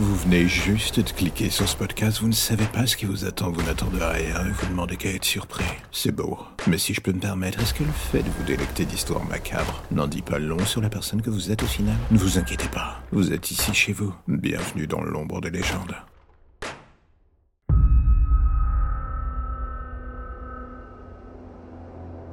Vous venez juste de cliquer sur ce podcast, vous ne savez pas ce qui vous attend, vous n'attendez rien et vous demandez qu'à être surpris. C'est beau. Mais si je peux me permettre, est-ce que le fait de vous délecter d'histoires macabres n'en dit pas long sur la personne que vous êtes au final? Ne vous inquiétez pas, vous êtes ici chez vous. Bienvenue dans l'ombre des légendes.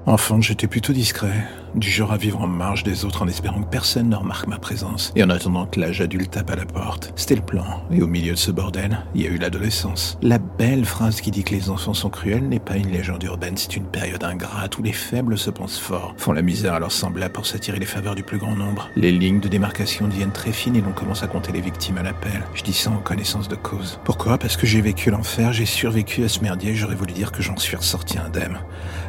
Enfant, j'étais plutôt discret, du genre à vivre en marge des autres en espérant que personne ne remarque ma présence, et en attendant que l'âge adulte tape à la porte. C'était le plan, et au milieu de ce bordel, il y a eu l'adolescence. La belle phrase qui dit que les enfants sont cruels n'est pas une légende urbaine, c'est une période ingrate où les faibles se pensent forts, font la misère à leurs semblables pour s'attirer les faveurs du plus grand nombre. Les lignes de démarcation deviennent très fines et l'on commence à compter les victimes à l'appel. Je dis ça en connaissance de cause. Pourquoi? Parce que j'ai vécu l'enfer, j'ai survécu à ce merdier, j'aurais voulu dire que j'en suis ressorti indemne.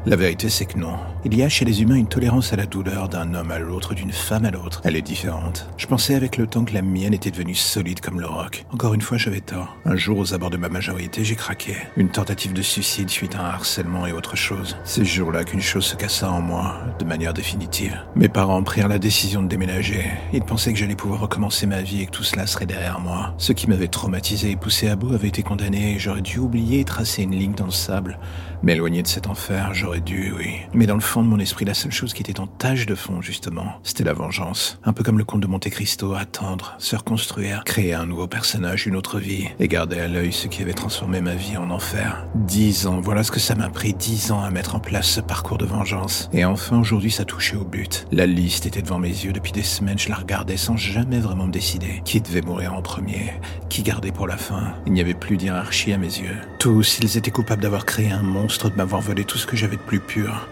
La vérité c'est que non. Il y a chez les humains une tolérance à la douleur d'un homme à l'autre, d'une femme à l'autre. Elle est différente. Je pensais avec le temps que la mienne était devenue solide comme le roc. Encore une fois, j'avais tort. Un jour, aux abords de ma majorité, j'ai craqué. Une tentative de suicide suite à un harcèlement et autre chose. C'est ce jour-là qu'une chose se cassa en moi, de manière définitive. Mes parents prirent la décision de déménager. Ils pensaient que j'allais pouvoir recommencer ma vie et que tout cela serait derrière moi. Ce qui m'avait traumatisé et poussé à bout avait été condamné j'aurais dû oublier et tracer une ligne dans le sable. M'éloigner de cet enfer, j'aurais dû, oui. Mais dans le fond de mon esprit, la seule chose qui était en tâche de fond, justement, c'était la vengeance. Un peu comme le comte de Monte Cristo, attendre, se reconstruire, créer un nouveau personnage, une autre vie, et garder à l'œil ce qui avait transformé ma vie en enfer. Dix ans, voilà ce que ça m'a pris, dix ans à mettre en place ce parcours de vengeance. Et enfin, aujourd'hui, ça touchait au but. La liste était devant mes yeux depuis des semaines, je la regardais sans jamais vraiment me décider. Qui devait mourir en premier? Qui garder pour la fin? Il n'y avait plus d'hierarchie à mes yeux. Tous, ils étaient coupables d'avoir créé un monde de m'avoir volé tout ce que j'avais de plus pur.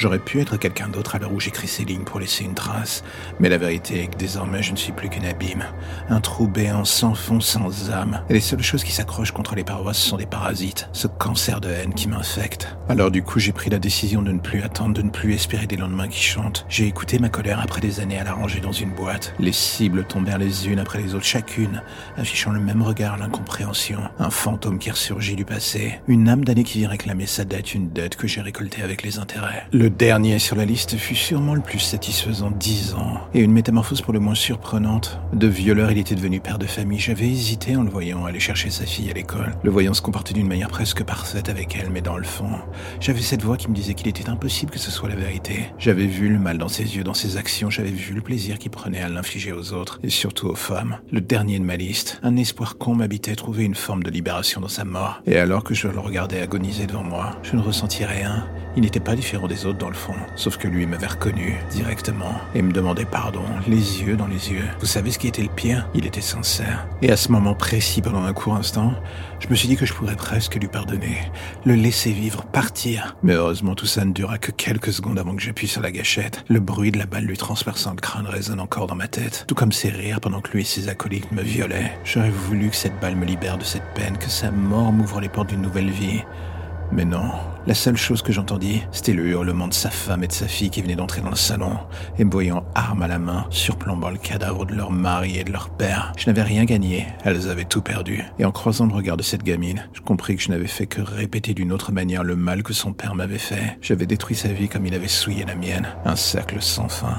J'aurais pu être quelqu'un d'autre à l'heure où j'écris ces lignes pour laisser une trace, mais la vérité est que désormais je ne suis plus qu'un abîme, un trou béant sans fond, sans âme, et les seules choses qui s'accrochent contre les parois sont des parasites, ce cancer de haine qui m'infecte. Alors du coup j'ai pris la décision de ne plus attendre, de ne plus espérer des lendemains qui chantent. J'ai écouté ma colère après des années à la ranger dans une boîte. Les cibles tombèrent les unes après les autres, chacune, affichant le même regard, l'incompréhension, un fantôme qui ressurgit du passé, une âme d'année qui vient réclamer sa dette, une dette que j'ai récoltée avec les intérêts. Le dernier sur la liste fut sûrement le plus satisfaisant dix ans, et une métamorphose pour le moins surprenante. De violeur, il était devenu père de famille. J'avais hésité en le voyant aller chercher sa fille à l'école, le voyant se comporter d'une manière presque parfaite avec elle, mais dans le fond, j'avais cette voix qui me disait qu'il était impossible que ce soit la vérité. J'avais vu le mal dans ses yeux, dans ses actions, j'avais vu le plaisir qu'il prenait à l'infliger aux autres, et surtout aux femmes. Le dernier de ma liste, un espoir con m'habitait trouver une forme de libération dans sa mort, et alors que je le regardais agoniser devant moi, je ne ressentis rien, il n'était pas différent des autres dans le fond, sauf que lui m'avait reconnu directement et me demandait pardon, les yeux dans les yeux. Vous savez ce qui était le pire? Il était sincère. Et à ce moment précis, pendant un court instant, je me suis dit que je pourrais presque lui pardonner, le laisser vivre, partir. Mais heureusement, tout ça ne dura que quelques secondes avant que j'appuie sur la gâchette. Le bruit de la balle lui transperçant le crâne résonne encore dans ma tête, tout comme ses rires pendant que lui et ses acolytes me violaient. J'aurais voulu que cette balle me libère de cette peine, que sa mort m'ouvre les portes d'une nouvelle vie. Mais non, la seule chose que j'entendis, c'était le hurlement de sa femme et de sa fille qui venaient d'entrer dans le salon, et me voyant arme à la main, surplombant le cadavre de leur mari et de leur père. Je n'avais rien gagné, elles avaient tout perdu. Et en croisant le regard de cette gamine, je compris que je n'avais fait que répéter d'une autre manière le mal que son père m'avait fait. J'avais détruit sa vie comme il avait souillé la mienne. Un cercle sans fin.